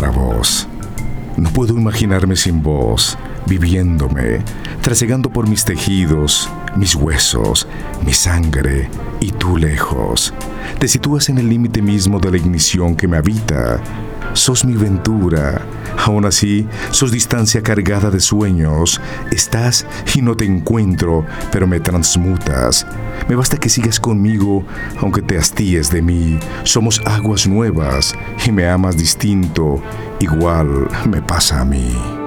lejos. No puedo imaginarme sin vos, viviéndome, trasegando por mis tejidos, mis huesos, mi sangre, y tú lejos. Te sitúas en el límite mismo de la ignición que me habita. Sos mi ventura. Aún así, sos distancia cargada de sueños. Estás y no te encuentro, pero me transmutas. Me basta que sigas conmigo, aunque te hastíes de mí. Somos aguas nuevas y me amas distinto. Igual me pasa a mí.